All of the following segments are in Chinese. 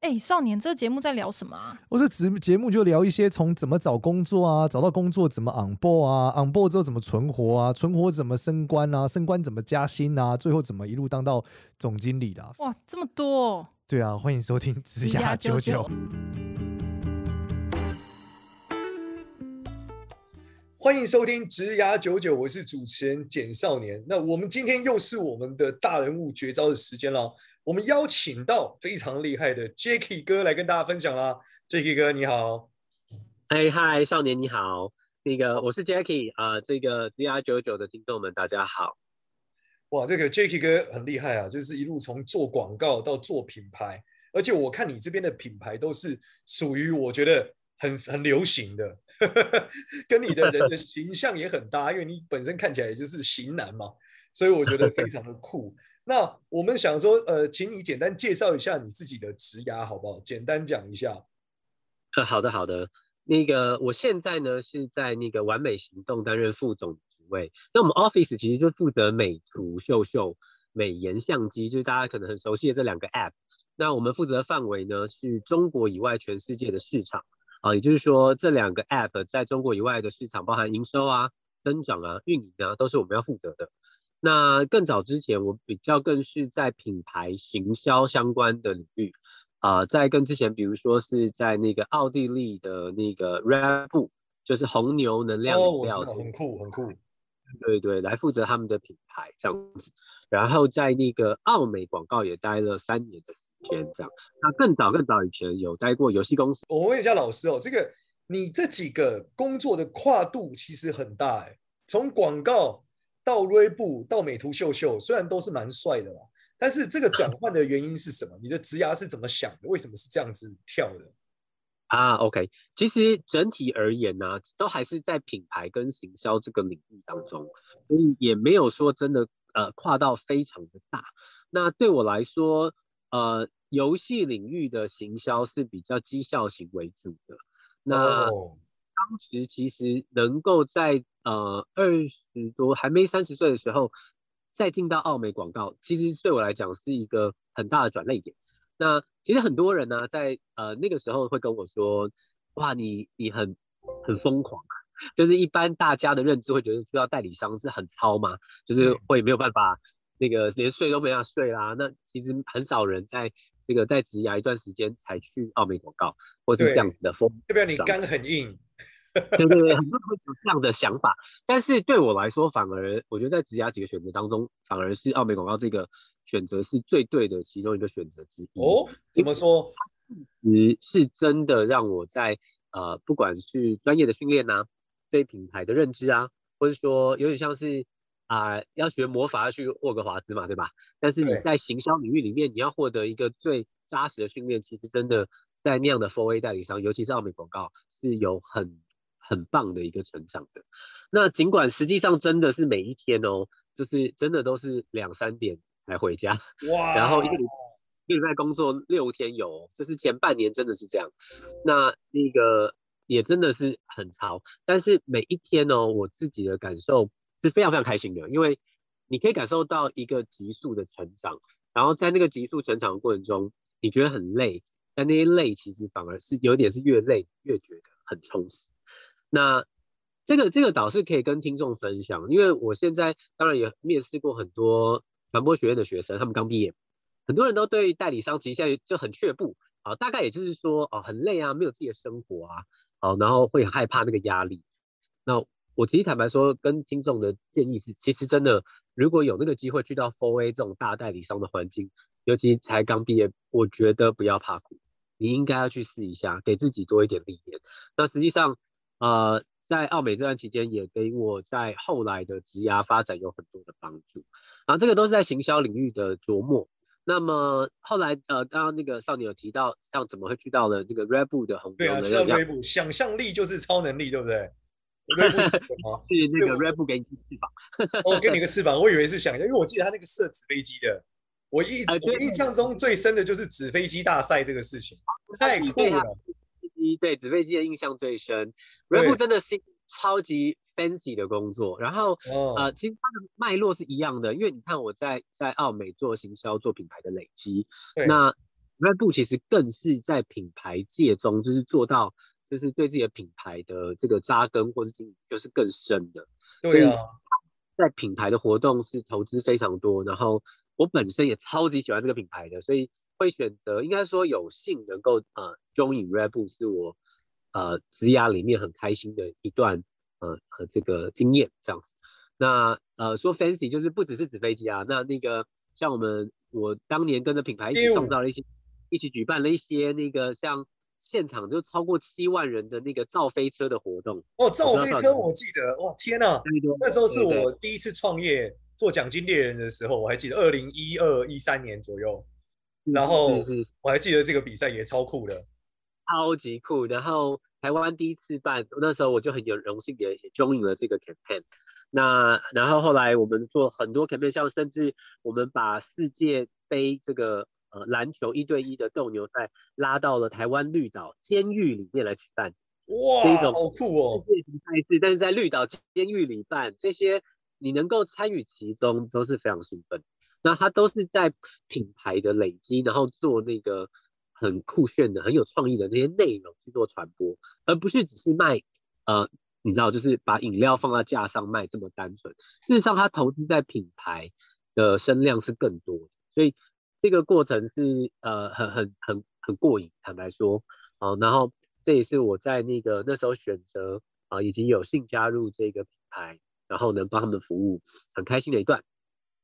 哎，少年，这个节目在聊什么啊？我这节节目就聊一些从怎么找工作啊，找到工作怎么 on board 啊，on board 之后怎么存活啊，存活怎么升官啊，升官怎么加薪啊，最后怎么一路当到总经理的啊。哇，这么多！对啊，欢迎收听职涯九九。欢迎收听职涯九九，我是主持人简少年。那我们今天又是我们的大人物绝招的时间了。我们邀请到非常厉害的 Jacky 哥来跟大家分享啦。Jacky 哥你好，哎嗨，少年你好，那个我是 Jacky 啊、呃，这个 GR99 的听众们大家好。哇，这个 Jacky 哥很厉害啊，就是一路从做广告到做品牌，而且我看你这边的品牌都是属于我觉得很很流行的，跟你的人的形象也很搭，因为你本身看起来也就是型男嘛，所以我觉得非常的酷。那我们想说，呃，请你简单介绍一下你自己的职涯好不好？简单讲一下。呃，好的，好的。那个，我现在呢是在那个完美行动担任副总职位。那我们 Office 其实就负责美图秀秀、美颜相机，就是大家可能很熟悉的这两个 App。那我们负责的范围呢是中国以外全世界的市场啊，也就是说这两个 App 在中国以外的市场，包含营收啊、增长啊、运营啊，都是我们要负责的。那更早之前，我比较更是在品牌行销相关的领域，啊、呃，在更之前，比如说是在那个奥地利的那个 Red Bull，就是红牛能量饮料，哦，很酷很酷，对对，来负责他们的品牌这样子。然后在那个奥美广告也待了三年的时间，这样。那更早更早以前有待过游戏公司。我问一下老师哦，这个你这几个工作的跨度其实很大哎，从广告。到瑞布，到美图秀秀，虽然都是蛮帅的啦，但是这个转换的原因是什么？你的职涯是怎么想的？为什么是这样子跳的？啊，OK，其实整体而言呢、啊，都还是在品牌跟行销这个领域当中，所以也没有说真的呃跨到非常的大。那对我来说，呃，游戏领域的行销是比较绩效型为主的。那、oh. 当时其实能够在呃二十多还没三十岁的时候，再进到奥美广告，其实对我来讲是一个很大的转捩点。那其实很多人呢、啊，在呃那个时候会跟我说，哇，你你很很疯狂，就是一般大家的认知会觉得需要代理商是很糙嘛，就是会没有办法那个连睡都没法睡啦。那其实很少人在这个在职涯一段时间才去奥美广告，或是这样子的风，代表你肝很硬。对对对，很多人会有这样的想法，但是对我来说，反而我觉得在职涯几个选择当中，反而是奥美广告这个选择是最对的其中一个选择之一。哦，怎么说？是是真的让我在呃，不管是专业的训练呐，对品牌的认知啊，或者说有点像是啊、呃，要学魔法要去霍格华兹嘛，对吧？但是你在行销领域里面，你要获得一个最扎实的训练，其实真的在那样的 fora 代理商，尤其是奥美广告，是有很很棒的一个成长的，那尽管实际上真的是每一天哦，就是真的都是两三点才回家，哇，然后一个礼一个礼拜工作六天有，就是前半年真的是这样，那那个也真的是很潮，但是每一天哦，我自己的感受是非常非常开心的，因为你可以感受到一个急速的成长，然后在那个急速成长的过程中，你觉得很累，但那些累其实反而是有点是越累越觉得很充实。那这个这个倒是可以跟听众分享，因为我现在当然也面试过很多传播学院的学生，他们刚毕业，很多人都对代理商其实现在就很却步啊，大概也就是说哦很累啊，没有自己的生活啊，好，然后会很害怕那个压力。那我其实坦白说，跟听众的建议是，其实真的如果有那个机会去到 Four A 这种大代理商的环境，尤其才刚毕业，我觉得不要怕苦，你应该要去试一下，给自己多一点历练。那实际上。呃，在奥美这段期间，也给我在后来的职涯发展有很多的帮助。然后这个都是在行销领域的琢磨。那么后来，呃，刚刚那个少年有提到，像怎么会去到了这个 Red Bull 的红牛的？对啊，Red Bull，想象力就是超能力，对不对？是那个 Red Bull 给你翅膀。哦，给你个翅膀，我以为是想象，因为我记得他那个射纸飞机的，我一直、呃、我印象中最深的就是纸飞机大赛这个事情，太酷了。对纸飞机的印象最深，Red Bull 真的是超级 fancy 的工作。然后、哦、呃，其实它的脉络是一样的，因为你看我在在奥美做行销、做品牌的累积，那 Red Bull 其实更是在品牌界中，就是做到，就是对自己的品牌的这个扎根或是经营，就是更深的。对啊，在品牌的活动是投资非常多，然后我本身也超级喜欢这个品牌的，所以会选择，应该说有幸能够呃 join Red Bull 是我呃职涯里面很开心的一段呃和这个经验这样子。那呃说 fancy 就是不只是纸飞机啊，那那个像我们我当年跟着品牌一起创造了一些。一起举办了一些那个像现场就超过七万人的那个造飞车的活动哦，造飞车我记得哇，天哪，对对对，那时候是我第一次创业做奖金猎人的时候，我还记得二零一二一三年左右，然后我还记得这个比赛也超酷的，超级酷。然后台湾第一次办，那时候我就很有荣幸也也 join 了这个 campaign。那然后后来我们做很多 campaign，像甚至我们把世界杯这个。呃，篮球一对一的斗牛赛拉到了台湾绿岛监狱里面来举办，哇，这种好酷哦！世界级赛事，但是在绿岛监狱里办这些，你能够参与其中都是非常兴奋。那它都是在品牌的累积，然后做那个很酷炫的、很有创意的那些内容去做传播，而不是只是卖呃，你知道，就是把饮料放在架上卖这么单纯。事实上，它投资在品牌的声量是更多的，所以。这个过程是呃很很很很过瘾，坦白说，好，然后这也是我在那个那时候选择啊，已经有幸加入这个品牌，然后能帮他们服务，很开心的一段。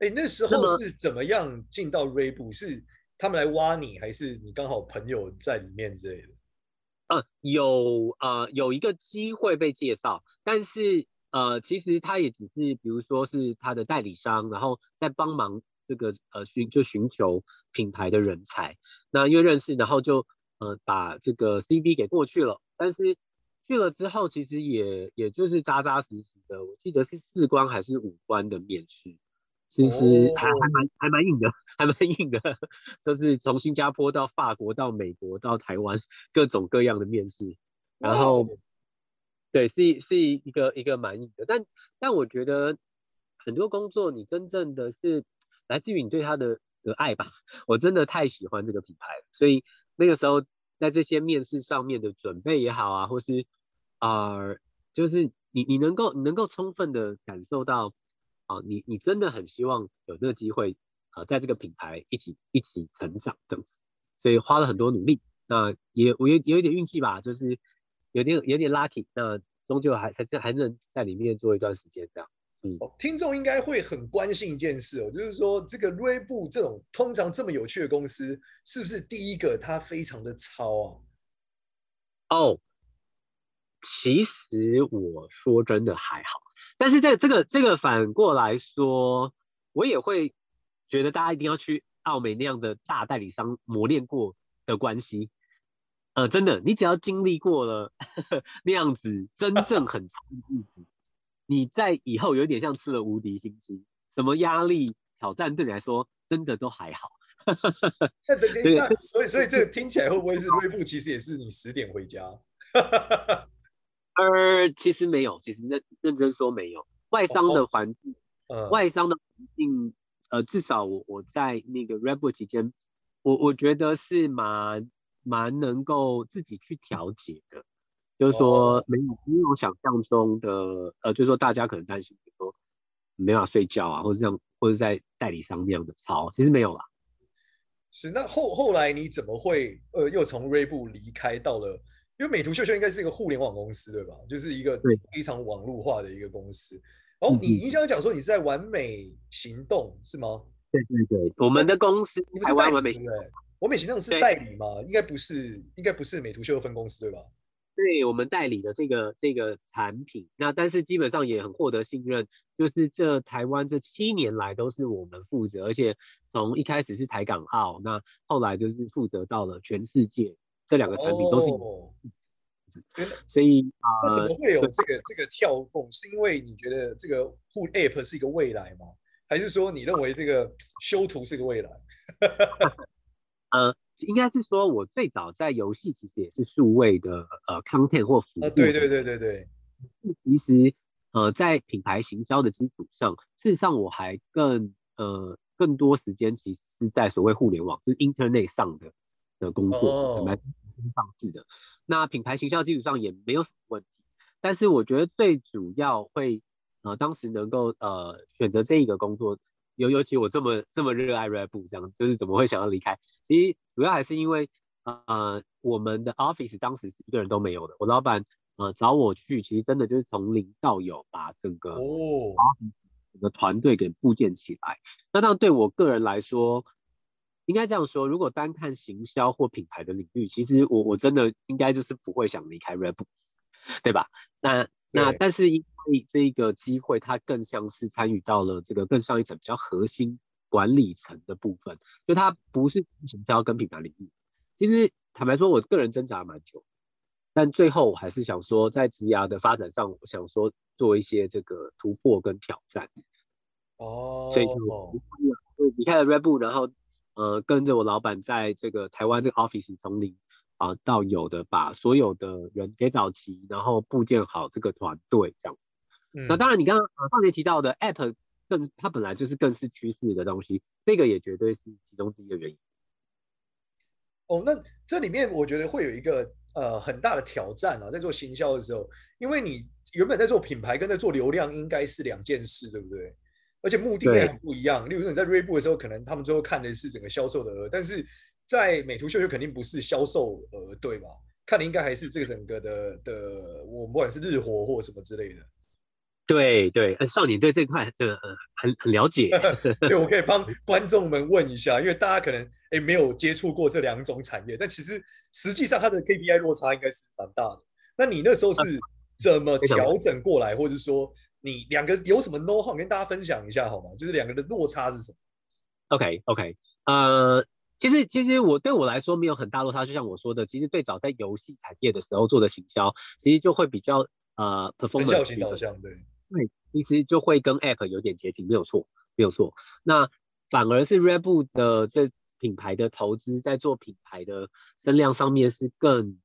哎，那时候是怎么样进到 Red 是他们来挖你，还是你刚好朋友在里面之类的？呃，有呃有一个机会被介绍，但是呃其实他也只是比如说是他的代理商，然后在帮忙。这个呃寻就寻求品牌的人才，那因为认识，然后就呃把这个 CV 给过去了。但是去了之后，其实也也就是扎扎实实的，我记得是四关还是五关的面试，其实还、哦、还蛮还蛮硬的，还蛮硬的，就是从新加坡到法国到美国到台湾各种各样的面试，然后、哦、对是是一个一个蛮硬的，但但我觉得很多工作你真正的是。来自于你对他的的爱吧，我真的太喜欢这个品牌了，所以那个时候在这些面试上面的准备也好啊，或是啊、呃，就是你你能够你能够充分的感受到你你真的很希望有这个机会啊、呃，在这个品牌一起一起成长这样子，所以花了很多努力，那也我也有一点运气吧，就是有点有点 lucky，那终究还还还能在里面做一段时间这样。嗯听众应该会很关心一件事哦，就是说这个 Red Bull 这种通常这么有趣的公司，是不是第一个它非常的超啊？哦，其实我说真的还好，但是在这个这个反过来说，我也会觉得大家一定要去奥美那样的大代理商磨练过的关系。呃，真的，你只要经历过了呵 呵那样子真正很长的日子。你在以后有点像吃了无敌星星，什么压力挑战对你来说真的都还好。那等等，那所以所以这个听起来会不会是瑞布？其实也是你十点回家？呃，其实没有，其实认认真说没有。外商的环境，哦、外商的环境，呃，至少我我在那个 Red Bull 期间，我我觉得是蛮蛮能够自己去调节的。就是说没有没有想象中的，呃，就是说大家可能担心，比如说没办法睡觉啊，或者这样，或者在代理商那样的操，其实没有啦。是，那后后来你怎么会呃又从 Red Bull 离开到了？因为美图秀秀应该是一个互联网公司对吧？就是一个非常网络化的一个公司。然后你你刚刚讲说你是在完美行动是吗？对对对，我们的公司台湾完美行动，完美行动是代理吗？应该不是，应该不是美图秀秀分公司对吧？对我们代理的这个这个产品，那但是基本上也很获得信任，就是这台湾这七年来都是我们负责，而且从一开始是台港澳，那后来就是负责到了全世界，这两个产品都是。哦，所以啊，那怎么会有这个这个跳动？是因为你觉得这个互 App 是一个未来吗？还是说你认为这个修图是个未来？呃。应该是说，我最早在游戏其实也是数位的呃 content 或服务。对对对对对。其实呃，在品牌行销的基础上，事实上我还更呃更多时间其实是在所谓互联网，就是 internet 上的的工作，来放置的。那品牌形象基础上也没有什么问题。但是我觉得最主要会，呃，当时能够呃选择这一个工作，尤尤其我这么这么热爱 Bull 这样，就是怎么会想要离开？其实主要还是因为呃我们的 office 当时是一个人都没有的，我老板呃找我去，其实真的就是从零到有把整个哦整个团队给部建起来。那当然对我个人来说，应该这样说，如果单看行销或品牌的领域，其实我我真的应该就是不会想离开 Red Bull。对吧？那那但是因为这个机会，它更像是参与到了这个更上一层比较核心管理层的部分，就它不是行销跟品牌领域。其实坦白说，我个人挣扎蛮久，但最后我还是想说，在职涯的发展上，我想说做一些这个突破跟挑战。哦，所以就离开了 Red Bull，然后呃跟着我老板在这个台湾这个 office 从零。啊，到有的把所有的人给找齐，然后构建好这个团队这样子。嗯、那当然，你刚刚啊上节提到的 App 更，它本来就是更是趋势的东西，这个也绝对是其中之一的原因。哦，那这里面我觉得会有一个呃很大的挑战啊，在做行销的时候，因为你原本在做品牌跟在做流量应该是两件事，对不对？而且目的也很不一样。例如说你在 Reebok 的时候，可能他们最后看的是整个销售的额，但是。在美图秀秀肯定不是销售额，对吧？看你应该还是这个整个的的，我不管是日活或什么之类的。对对，少年对这块这个呃很很了解。对，我可以帮观众们问一下，因为大家可能哎没有接触过这两种产业，但其实实际上它的 KPI 落差应该是蛮大的。那你那时候是怎么调整过来，或者说你两个有什么 know how 跟大家分享一下好吗？就是两个的落差是什么？OK OK，呃。其实，其实我对我来说没有很大落差。就像我说的，其实最早在游戏产业的时候做的行销，其实就会比较呃 performance 型导向，对，对，其实就会跟 app 有点接近，没有错，没有错。那反而是 Red Bull 的这品牌的投资，在做品牌的声量上面是更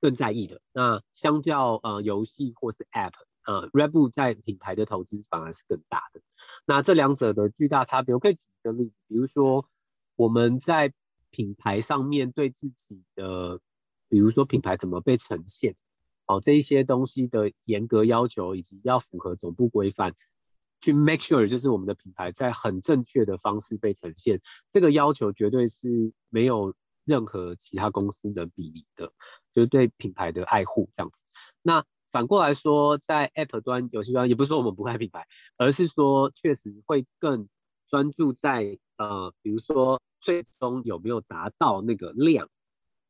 更在意的。那相较呃游戏或是 app，呃，Rebu 在品牌的投资反而是更大的。那这两者的巨大差别，我可以举一个例子，比如说。我们在品牌上面对自己的，比如说品牌怎么被呈现，哦，这一些东西的严格要求，以及要符合总部规范，去 make sure 就是我们的品牌在很正确的方式被呈现，这个要求绝对是没有任何其他公司能比拟的，就是对品牌的爱护这样子。那反过来说，在 App 端、游戏端，也不是说我们不爱品牌，而是说确实会更专注在呃，比如说。最终有没有达到那个量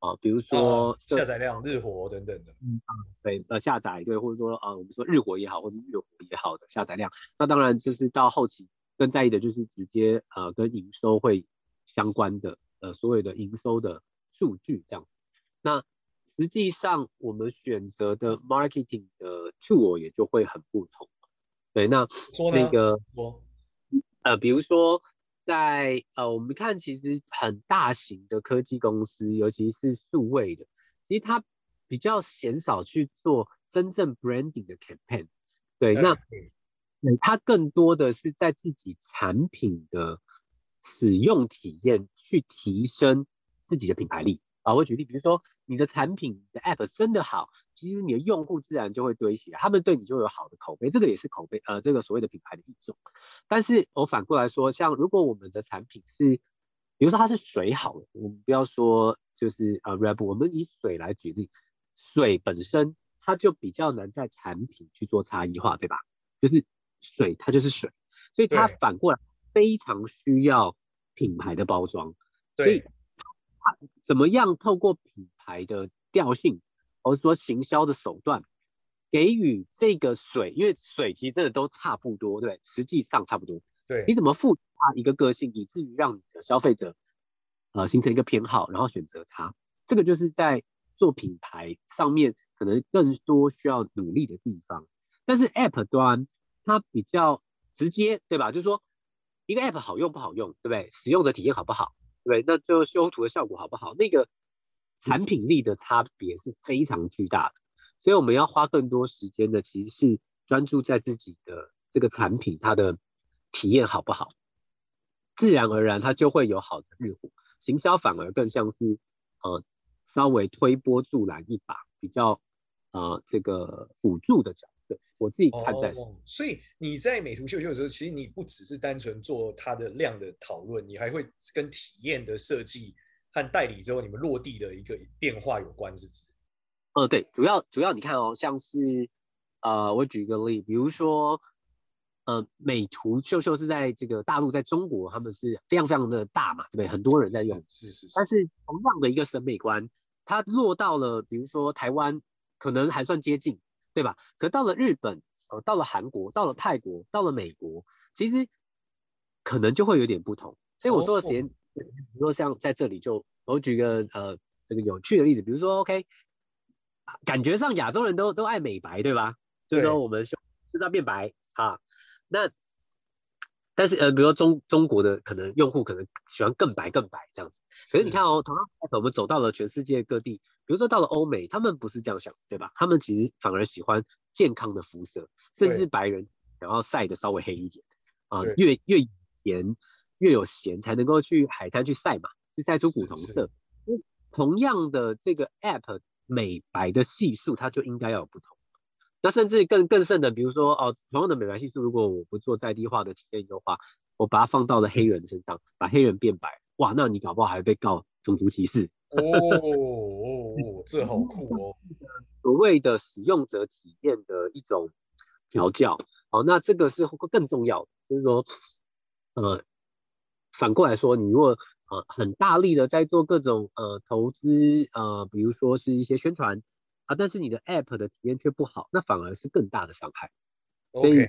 啊？比如说、啊、下载量、日活等等的，嗯，对，呃，下载对，或者说啊，我们说日活也好，或是月活也好的下载量，那当然就是到后期更在意的就是直接呃跟营收会相关的呃所有的营收的数据这样子。那实际上我们选择的 marketing 的 tool 也就会很不同。对，那那个呃，比如说。在呃，我们看其实很大型的科技公司，尤其是数位的，其实它比较鲜少去做真正 branding 的 campaign。对，那对它更多的是在自己产品的使用体验去提升自己的品牌力。啊，我举例，比如说你的产品的 app 真的好，其实你的用户自然就会堆起来，他们对你就有好的口碑，这个也是口碑，呃，这个所谓的品牌的一种。但是我反过来说，像如果我们的产品是，比如说它是水好了，我们不要说就是呃 Bull，我们以水来举例，水本身它就比较难在产品去做差异化，对吧？就是水它就是水，所以它反过来非常需要品牌的包装，所以。怎么样透过品牌的调性，或者说行销的手段，给予这个水，因为水其实真的都差不多，对，实际上差不多。对，你怎么赋予它一个个性，以至于让你的消费者，呃，形成一个偏好，然后选择它，这个就是在做品牌上面可能更多需要努力的地方。但是 App 端它比较直接，对吧？就是说一个 App 好用不好用，对不对？使用者体验好不好？对，那最后修图的效果好不好？那个产品力的差别是非常巨大的，所以我们要花更多时间的，其实是专注在自己的这个产品，它的体验好不好，自然而然它就会有好的日活。行销反而更像是呃稍微推波助澜一把，比较呃这个辅助的角色。我自己看待。哦，所以你在美图秀秀的时候，其实你不只是单纯做它的量的讨论，你还会跟体验的设计和代理之后你们落地的一个变化有关，是不是？呃，对，主要主要你看哦，像是呃，我举一个例，比如说。呃，美图秀秀是在这个大陆，在中国，他们是非常非常的大嘛，对不对？很多人在用。是是是。但是同样的一个审美观，它落到了比如说台湾，可能还算接近，对吧？可到了日本，呃，到了韩国，到了泰国，到了美国，其实可能就会有点不同。所以我说的时间，比如说像在这里就，我举个呃这个有趣的例子，比如说 OK，感觉上亚洲人都都爱美白，对吧？对就是说我们就是要变白啊。那，但是呃，比如说中中国的可能用户可能喜欢更白更白这样子，可是你看哦，同样我们走到了全世界各地，比如说到了欧美，他们不是这样想，对吧？他们其实反而喜欢健康的肤色，甚至白人然后晒的稍微黑一点啊，越越咸越有咸才能够去海滩去晒嘛，去晒出古铜色。同样的这个 app 美白的系数，它就应该要有不同。那甚至更更甚的，比如说哦，同样的美白系数，如果我不做在地化的体验优化，我把它放到了黑人身上，把黑人变白，哇，那你搞不好还被告种族歧视。哦哦，这好酷哦！所谓的使用者体验的一种调教，哦，那这个是更重要的，就是说，呃，反过来说，你如果呃很大力的在做各种呃投资，呃，比如说是一些宣传。啊，但是你的 App 的体验却不好，那反而是更大的伤害。所以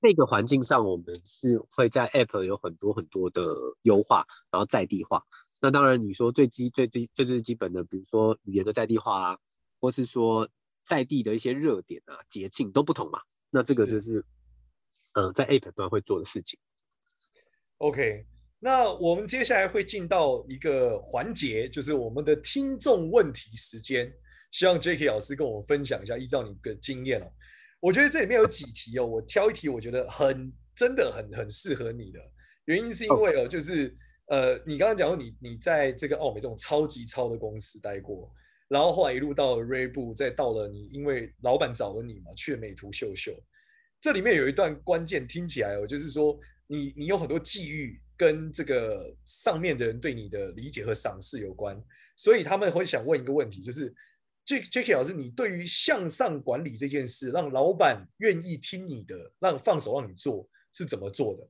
这个环境上，我们是会在 App 有很多很多的优化，然后在地化。那当然，你说最基最最最最基本的，比如说语言的在地化啊，或是说在地的一些热点啊、节庆都不同嘛。那这个就是，嗯、呃，在 App 端会做的事情。OK，那我们接下来会进到一个环节，就是我们的听众问题时间。希望 Jacky 老师跟我们分享一下，依照你的经验哦，我觉得这里面有几题哦，我挑一题，我觉得很真的很很适合你的。原因是因为哦，就是呃，你刚刚讲说你你在这个奥美这种超级超的公司待过，然后后来一路到了锐步，再到了你因为老板找了你嘛，去了美图秀秀。这里面有一段关键，听起来哦，就是说你你有很多际遇跟这个上面的人对你的理解和赏识有关，所以他们会想问一个问题，就是。Jacky 老师，你对于向上管理这件事，让老板愿意听你的，让放手让你做，是怎么做的？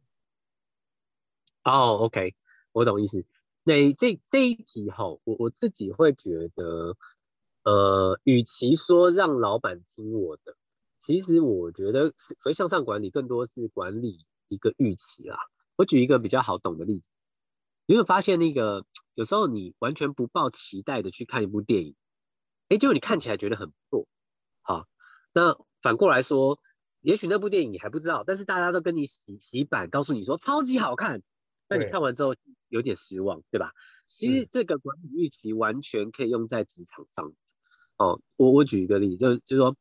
哦、，OK，我懂意思。那这这一题哈，我我自己会觉得，呃，与其说让老板听我的，其实我觉得是，所以向上管理更多是管理一个预期啦。我举一个比较好懂的例子，你有发现那个有时候你完全不抱期待的去看一部电影。哎，结果你看起来觉得很不错，好，那反过来说，也许那部电影你还不知道，但是大家都跟你洗洗版，告诉你说超级好看，那你看完之后有点失望，对吧？其实这个管理预期完全可以用在职场上。哦，我我举一个例子，就就是说，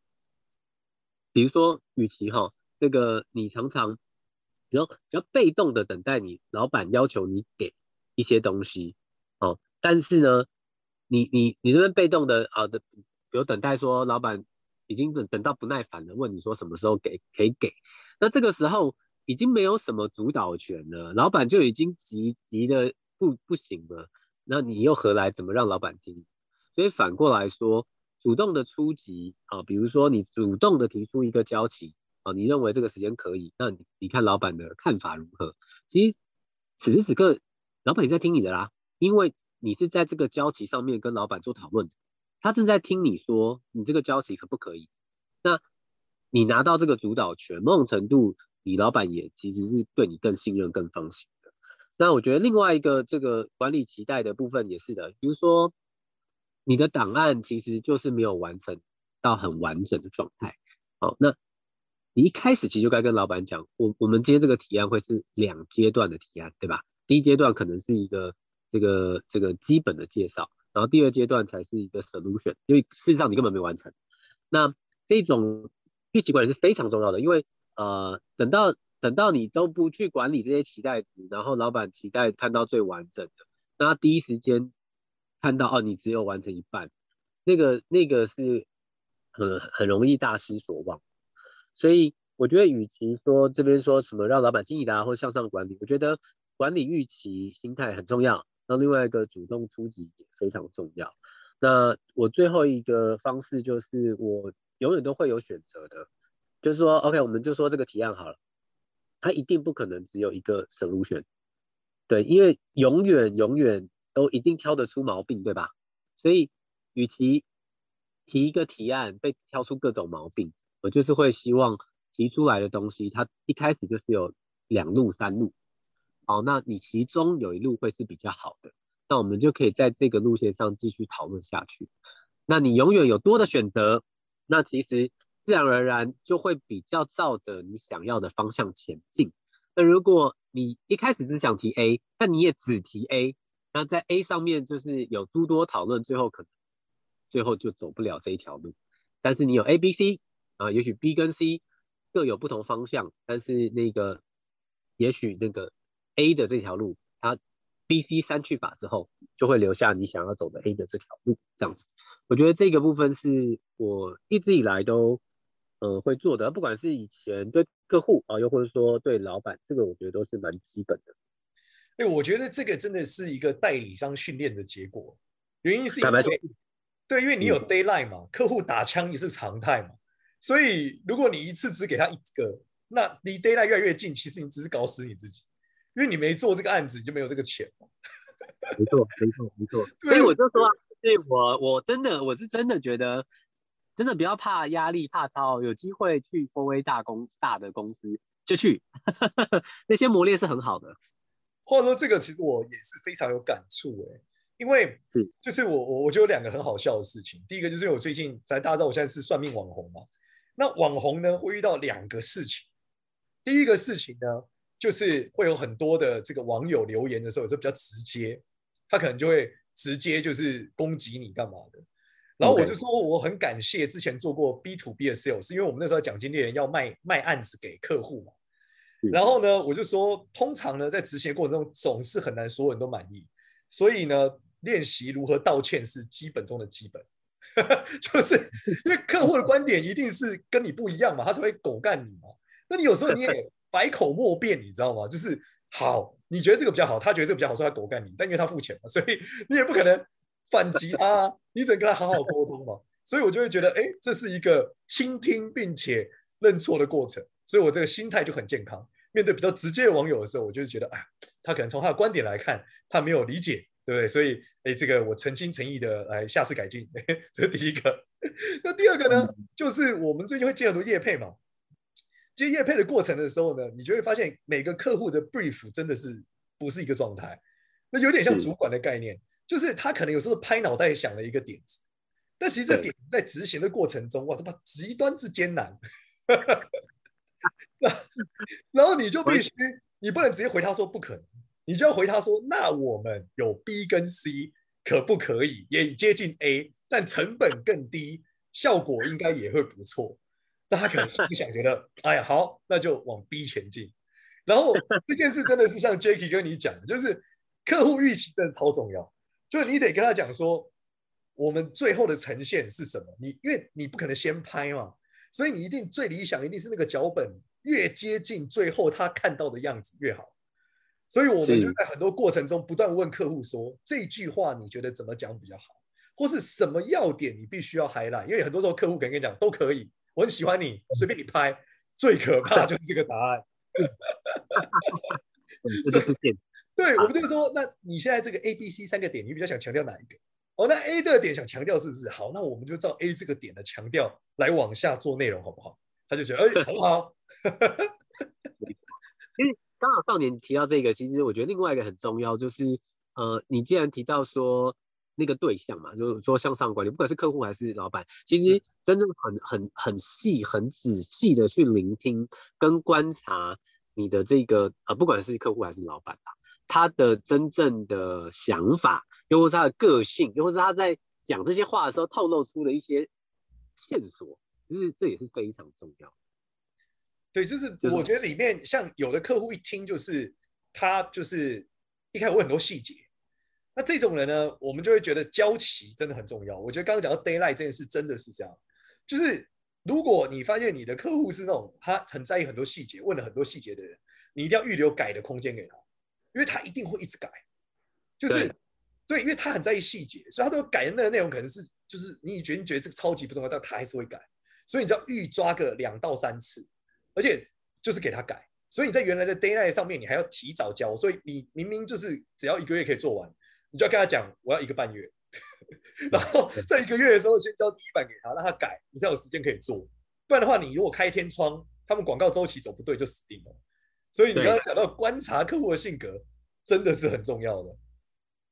比如说，与其哈，这个你常常比较比较被动的等待你老板要求你给一些东西，哦，但是呢。你你你这边被动的啊的，比如等待说老板已经等等到不耐烦了，问你说什么时候给可以给，那这个时候已经没有什么主导权了，老板就已经急急的不不行了，那你又何来怎么让老板听？所以反过来说，主动的出击啊，比如说你主动的提出一个交期啊，你认为这个时间可以，那你你看老板的看法如何？其实此时此刻老板也在听你的啦，因为。你是在这个交期上面跟老板做讨论，他正在听你说你这个交期可不可以？那你拿到这个主导权，某种程度你老板也其实是对你更信任、更放心的。那我觉得另外一个这个管理期待的部分也是的，比如说你的档案其实就是没有完成到很完整的状态。好，那你一开始其实就该跟老板讲，我我们今天这个提案会是两阶段的提案，对吧？第一阶段可能是一个。这个这个基本的介绍，然后第二阶段才是一个 solution，因为事实上你根本没完成。那这种预期管理是非常重要的，因为呃，等到等到你都不去管理这些期待值，然后老板期待看到最完整的，那他第一时间看到哦，你只有完成一半，那个那个是很很容易大失所望。所以我觉得，与其说这边说什么让老板经理啊，或向上管理，我觉得管理预期心态很重要。那另外一个主动出击也非常重要。那我最后一个方式就是，我永远都会有选择的，就是说，OK，我们就说这个提案好了，它一定不可能只有一个 solution，对，因为永远永远都一定挑得出毛病，对吧？所以，与其提一个提案被挑出各种毛病，我就是会希望提出来的东西，它一开始就是有两路三路。好，那你其中有一路会是比较好的，那我们就可以在这个路线上继续讨论下去。那你永远有多的选择，那其实自然而然就会比较照着你想要的方向前进。那如果你一开始只想提 A，但你也只提 A，那在 A 上面就是有诸多讨论，最后可能最后就走不了这一条路。但是你有 A、B、C 啊，也许 B 跟 C 各有不同方向，但是那个也许那个。A 的这条路，它 B、C 删去法之后，就会留下你想要走的 A 的这条路，这样子。我觉得这个部分是我一直以来都呃会做的，不管是以前对客户啊，又或者说对老板，这个我觉得都是蛮基本的。哎，我觉得这个真的是一个代理商训练的结果，原因是因为对，因为你有 deadline 嘛，客户打枪也是常态嘛，所以如果你一次只给他一个，那离 deadline 越来越近，其实你只是搞死你自己。因为你没做这个案子，你就没有这个钱。没错，没错，没错。所以我就说，所以我我真的我是真的觉得，真的不要怕压力，怕操，有机会去 4A 大公大的公司就去，那些磨练是很好的。话说这个，其实我也是非常有感触哎，因为是就是我我我就有两个很好笑的事情。第一个就是我最近，反正大家知道我现在是算命网红嘛，那网红呢会遇到两个事情。第一个事情呢。就是会有很多的这个网友留言的时候，有时候比较直接，他可能就会直接就是攻击你干嘛的。然后我就说我很感谢之前做过 B to B 的 sales，因为我们那时候奖金猎人要卖卖案子给客户嘛。然后呢，我就说通常呢在执行过程中总是很难所有人都满意，所以呢练习如何道歉是基本中的基本，就是因为客户的观点一定是跟你不一样嘛，他才会狗干你嘛。那你有时候你也。百口莫辩，你知道吗？就是好，你觉得这个比较好，他觉得这个比较好，说他狗干你，但因为他付钱嘛，所以 你也不可能反击他，啊，你只能跟他好好沟通嘛。所以我就会觉得，哎，这是一个倾听并且认错的过程，所以我这个心态就很健康。面对比较直接的网友的时候，我就觉得，哎，他可能从他的观点来看，他没有理解，对不对？所以，哎，这个我诚心诚意的来下次改进，这是第一个。那第二个呢，就是我们最近会接很多业配嘛。接业配的过程的时候呢，你就会发现每个客户的 brief 真的是不是一个状态，那有点像主管的概念，就是他可能有时候拍脑袋想了一个点子，但其实这点子在执行的过程中，哇，他妈极端之艰难。然后你就必须，你不能直接回他说不可能，你就要回他说，那我们有 B 跟 C，可不可以也接近 A，但成本更低，效果应该也会不错。那他可能不想觉得，哎呀，好，那就往 B 前进。然后这件事真的是像 Jacky 跟你讲的，就是客户预期真的超重要，就是你得跟他讲说，我们最后的呈现是什么？你因为你不可能先拍嘛，所以你一定最理想一定是那个脚本越接近最后他看到的样子越好。所以我们就在很多过程中不断问客户说，这句话你觉得怎么讲比较好，或是什么要点你必须要 highlight？因为很多时候客户可能跟你讲都可以。我很喜欢你，随便你拍。最可怕就是这个答案。对，我们就说，那你现在这个 A、B、C 三个点，你比较想强调哪一个？哦，那 A 的点想强调是不是？好，那我们就照 A 这个点的强调来往下做内容，好不好？他就觉得，哎，很好。其实刚好少年提到这个，其实我觉得另外一个很重要，就是呃，你既然提到说。那个对象嘛，就是说向上管理，不管是客户还是老板，其实真正很很很细、很仔细的去聆听跟观察你的这个呃，不管是客户还是老板啊，他的真正的想法，又或是他的个性，又或是他在讲这些话的时候透露出的一些线索，其实这也是非常重要。对，就是我觉得里面像有的客户一听就是他就是一开始问很多细节。那这种人呢，我们就会觉得交期真的很重要。我觉得刚刚讲到 d a y l i g h t 这件事真的是这样，就是如果你发现你的客户是那种他很在意很多细节，问了很多细节的人，你一定要预留改的空间给他，因为他一定会一直改。就是对，对，因为他很在意细节，所以他都改的那个内容可能是就是你觉得觉得这个超级不重要，但他还是会改。所以你只要预抓个两到三次，而且就是给他改。所以你在原来的 d a y l i g h t 上面，你还要提早交，所以你明明就是只要一个月可以做完。你就要跟他讲，我要一个半月，然后在一个月的时候先交第一版给他，让他改，你才有时间可以做。不然的话，你如果开天窗，他们广告周期走不对就死定了。所以你刚刚讲到观察客户的性格，真的是很重要的。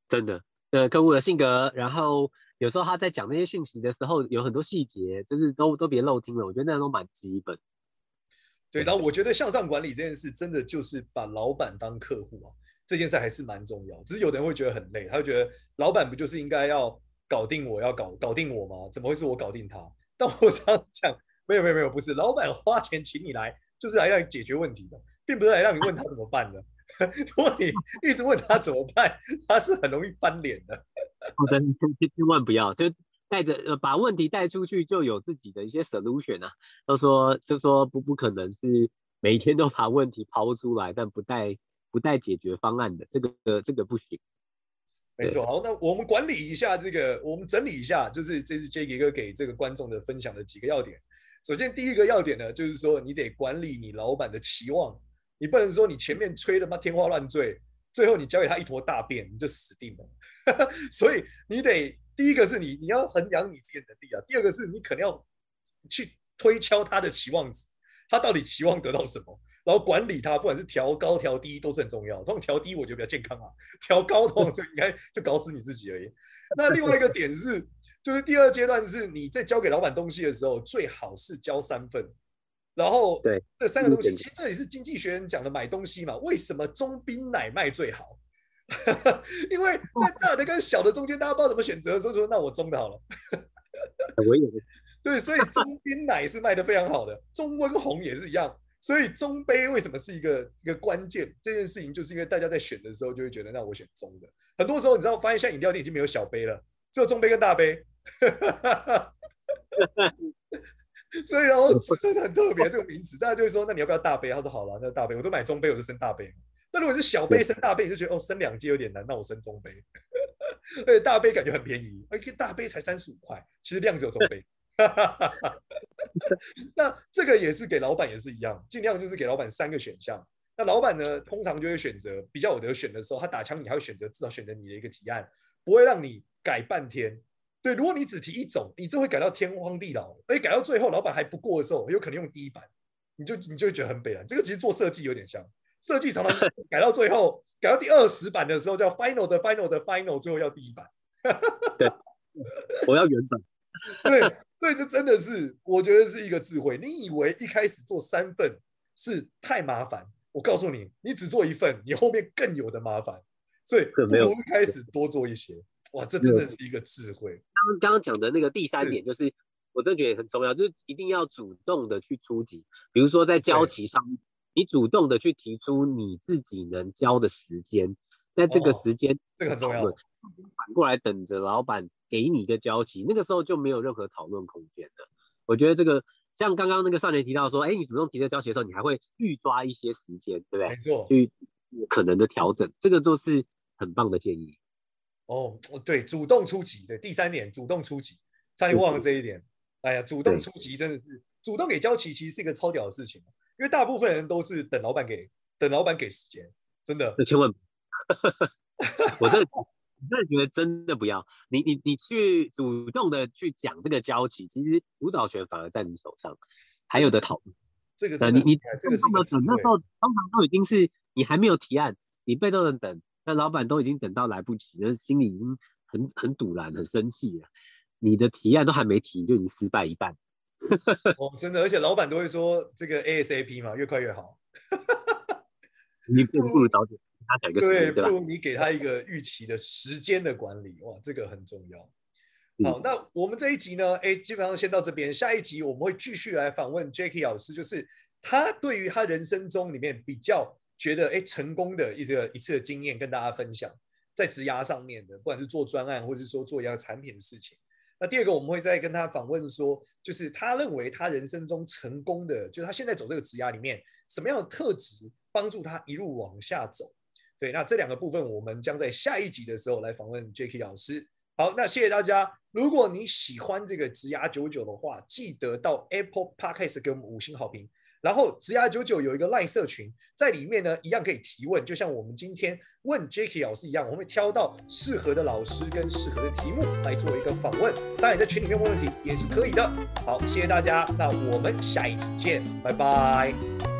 真的，呃，客户的性格，然后有时候他在讲那些讯息的时候，有很多细节，就是都都别漏听了。我觉得那都蛮基本。对，然后我觉得向上管理这件事，真的就是把老板当客户啊。这件事还是蛮重要，只是有的人会觉得很累，他会觉得老板不就是应该要搞定我，要搞搞定我吗？怎么会是我搞定他？但我 常讲，没有没有没有，不是，老板花钱请你来，就是来让你解决问题的，并不是来让你问他怎么办的。如果你一直问他怎么办，他是很容易翻脸的。好的，千万不要，就带着呃把问题带出去，就有自己的一些 solution 啊。都说就说不不可能是每天都把问题抛出来，但不带。不带解决方案的这个这个不行，没错。好，那我们管理一下这个，我们整理一下，就是这次 Jacky 哥给这个观众的分享的几个要点。首先，第一个要点呢，就是说你得管理你老板的期望，你不能说你前面吹的妈天花乱坠，最后你交给他一坨大便，你就死定了。所以你得第一个是你你要衡量你自己的能力啊，第二个是你可能要去推敲他的期望值，他到底期望得到什么。然后管理它，不管是调高调低都是很重要。通常调低我觉得比较健康啊，调高的话就应该就搞死你自己而已。那另外一个点是，就是第二阶段是你在交给老板东西的时候，最好是交三份。然后对这三个东西，其实这也是经济学人讲的买东西嘛。为什么中冰奶卖最好？因为在大的跟小的中间，大家不知道怎么选择的时候，说那我中的好了。我也 对，所以中冰奶是卖的非常好的，中温红也是一样。所以中杯为什么是一个一个关键？这件事情就是因为大家在选的时候就会觉得，那我选中的。很多时候你知道，发现现在饮料店已经没有小杯了，只有中杯跟大杯。所以然后真的很特别这个名词，大家就会说，那你要不要大杯？他说好了，那大杯我都买中杯，我就升大杯。那如果是小杯升大杯，你就觉得哦，升两阶有点难，那我升中杯。而且大杯感觉很便宜，而且大杯才三十五块，其实量只有中杯。那这个也是给老板也是一样，尽量就是给老板三个选项。那老板呢，通常就会选择比较有得选的时候，他打枪你还会选择至少选择你的一个提案，不会让你改半天。对，如果你只提一种，你这会改到天荒地老，而且改到最后老板还不过的时候，有可能用第一版，你就你就会觉得很北了。这个其实做设计有点像，设计常常改到最后，改到第二十版的时候叫 final 的 final 的 final，最后要第一版。对，我要原版。对。所以这真的是，我觉得是一个智慧。你以为一开始做三份是太麻烦，我告诉你，你只做一份，你后面更有的麻烦。所以不如一开始多做一些。哇，这真的是一个智慧。刚刚讲的那个第三点，就是我真的觉得也很重要，就是一定要主动的去出击。比如说在交期上，你主动的去提出你自己能交的时间，在这个时间，这个很重要。反过来等着老板。给你一个交集，那个时候就没有任何讨论空间的。我觉得这个像刚刚那个少年提到说，哎，你主动提这个交集的时候，你还会预抓一些时间，对不对？没错，去可能的调整，这个就是很棒的建议。哦，对，主动出击，对，第三点，主动出击，差点忘了这一点。哎呀，主动出击真的是主动给交期，其实是一个超屌的事情，因为大部分人都是等老板给，等老板给时间，真的。那千万，我这。我真的觉得真的不要你你你去主动的去讲这个交集，其实主导权反而在你手上，还有的讨论。这个你你被动的等，那时候通常都已经是你还没有提案，你被动的等，那老板都已经等到来不及，那心里已经很很堵然、很生气了。你的提案都还没提，就已经失败一半。哦，真的，而且老板都会说这个 ASAP 嘛，越快越好。你不如早点。对，不如你给他一个预期的时间的管理，哇，这个很重要。好，那我们这一集呢，哎，基本上先到这边。下一集我们会继续来访问 Jackie 老师，就是他对于他人生中里面比较觉得哎成功的一个一次的经验跟大家分享。在职涯上面的，不管是做专案，或者是说做一样产品的事情。那第二个，我们会再跟他访问说，就是他认为他人生中成功的，就是他现在走这个职涯里面，什么样的特质帮助他一路往下走。对，那这两个部分，我们将在下一集的时候来访问 Jacky 老师。好，那谢谢大家。如果你喜欢这个职涯九九的话，记得到 Apple Podcast 给我们五星好评。然后职涯九九有一个赖社群，在里面呢一样可以提问，就像我们今天问 Jacky 老师一样，我们会挑到适合的老师跟适合的题目来做一个访问。当然在群里面问问题也是可以的。好，谢谢大家，那我们下一集见，拜拜。